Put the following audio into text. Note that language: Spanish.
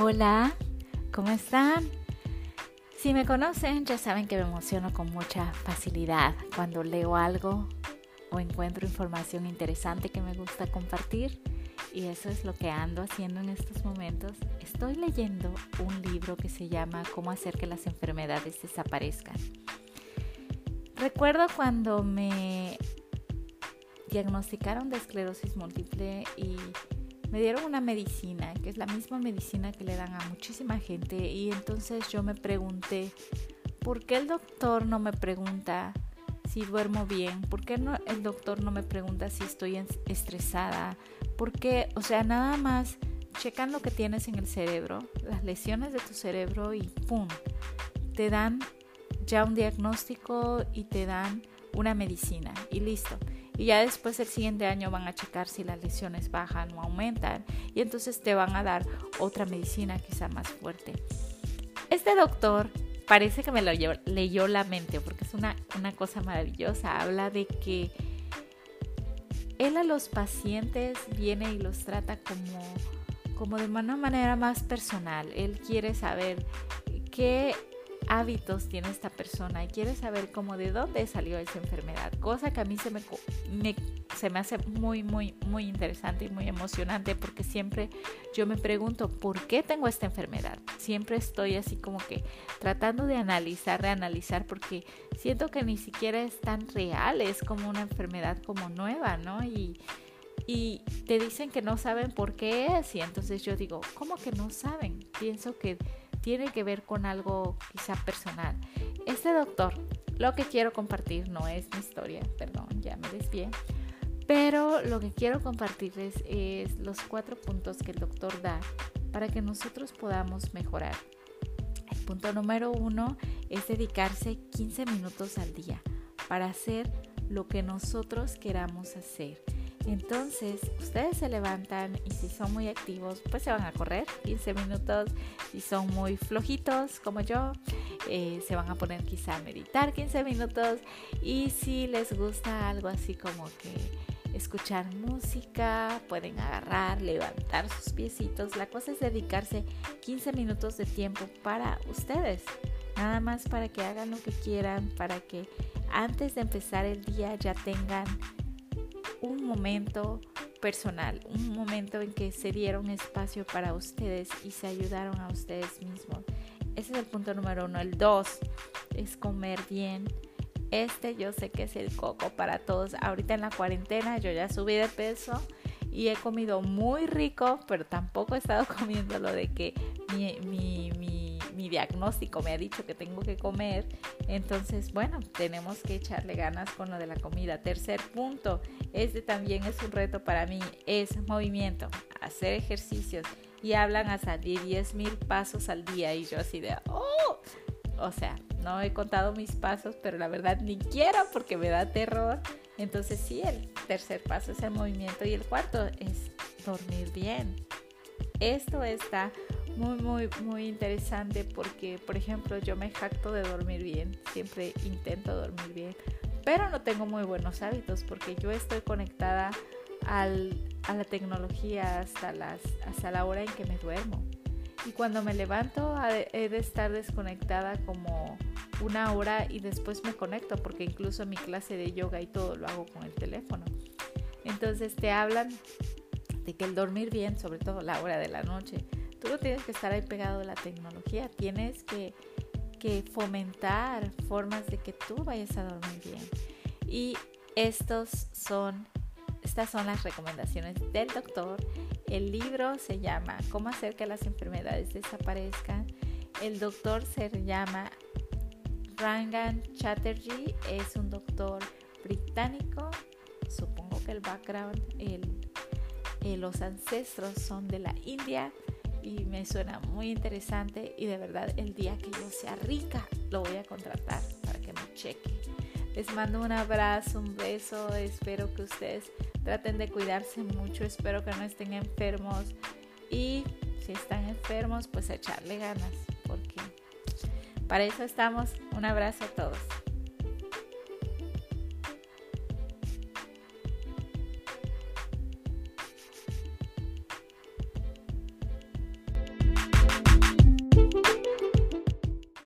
Hola, ¿cómo están? Si me conocen, ya saben que me emociono con mucha facilidad cuando leo algo o encuentro información interesante que me gusta compartir. Y eso es lo que ando haciendo en estos momentos. Estoy leyendo un libro que se llama Cómo hacer que las enfermedades desaparezcan. Recuerdo cuando me diagnosticaron de esclerosis múltiple y me dieron una medicina, que es la misma medicina que le dan a muchísima gente, y entonces yo me pregunté, ¿por qué el doctor no me pregunta si duermo bien? ¿Por qué no, el doctor no me pregunta si estoy estresada? ¿Por qué? O sea, nada más checan lo que tienes en el cerebro, las lesiones de tu cerebro y ¡pum! Te dan ya un diagnóstico y te dan una medicina y listo y ya después el siguiente año van a checar si las lesiones bajan o aumentan y entonces te van a dar otra medicina quizá más fuerte. Este doctor parece que me lo leyó, la mente porque es una, una cosa maravillosa. Habla de que él a los pacientes viene y los trata como, como de una manera más personal. Él quiere saber qué hábitos tiene esta persona y quiere saber cómo de dónde salió esa enfermedad, cosa que a mí se me, se me hace muy, muy, muy interesante y muy emocionante porque siempre yo me pregunto, ¿por qué tengo esta enfermedad? Siempre estoy así como que tratando de analizar, reanalizar, porque siento que ni siquiera es tan real, es como una enfermedad como nueva, ¿no? Y, y te dicen que no saben por qué es y entonces yo digo, ¿cómo que no saben? Pienso que tiene que ver con algo quizá personal. Este doctor, lo que quiero compartir no es mi historia, perdón, ya me desvié, pero lo que quiero compartirles es los cuatro puntos que el doctor da para que nosotros podamos mejorar. El punto número uno es dedicarse 15 minutos al día para hacer lo que nosotros queramos hacer. Entonces, ustedes se levantan y si son muy activos, pues se van a correr 15 minutos. Si son muy flojitos como yo, eh, se van a poner quizá a meditar 15 minutos. Y si les gusta algo así como que escuchar música, pueden agarrar, levantar sus piecitos. La cosa es dedicarse 15 minutos de tiempo para ustedes. Nada más para que hagan lo que quieran, para que antes de empezar el día ya tengan un momento personal, un momento en que se dieron espacio para ustedes y se ayudaron a ustedes mismos. Ese es el punto número uno. El dos es comer bien. Este yo sé que es el coco para todos. Ahorita en la cuarentena yo ya subí de peso y he comido muy rico, pero tampoco he estado comiendo lo de que mi, mi, mi, mi, diagnóstico me ha dicho que tengo que comer. Entonces, bueno, tenemos que echarle ganas con lo de la comida. Tercer punto, este también es un reto para mí, es movimiento, hacer ejercicios. Y hablan hasta de 10 mil pasos al día y yo así de, oh, o sea, no he contado mis pasos, pero la verdad ni quiero porque me da terror. Entonces sí, el tercer paso es el movimiento y el cuarto es dormir bien. Esto está muy, muy, muy interesante porque, por ejemplo, yo me jacto de dormir bien, siempre intento dormir bien, pero no tengo muy buenos hábitos porque yo estoy conectada al, a la tecnología hasta, las, hasta la hora en que me duermo. Y cuando me levanto he de estar desconectada como una hora y después me conecto porque incluso mi clase de yoga y todo lo hago con el teléfono. Entonces te hablan de que el dormir bien, sobre todo la hora de la noche, tú no tienes que estar ahí pegado a la tecnología, tienes que, que fomentar formas de que tú vayas a dormir bien. Y estos son, estas son las recomendaciones del doctor. El libro se llama Cómo hacer que las enfermedades desaparezcan. El doctor se llama Rangan Chatterjee, es un doctor británico. Supongo que el background, el, eh, los ancestros son de la India y me suena muy interesante y de verdad el día que yo sea rica lo voy a contratar para que me cheque. Les mando un abrazo, un beso, espero que ustedes traten de cuidarse mucho, espero que no estén enfermos y si están enfermos pues echarle ganas porque para eso estamos. Un abrazo a todos.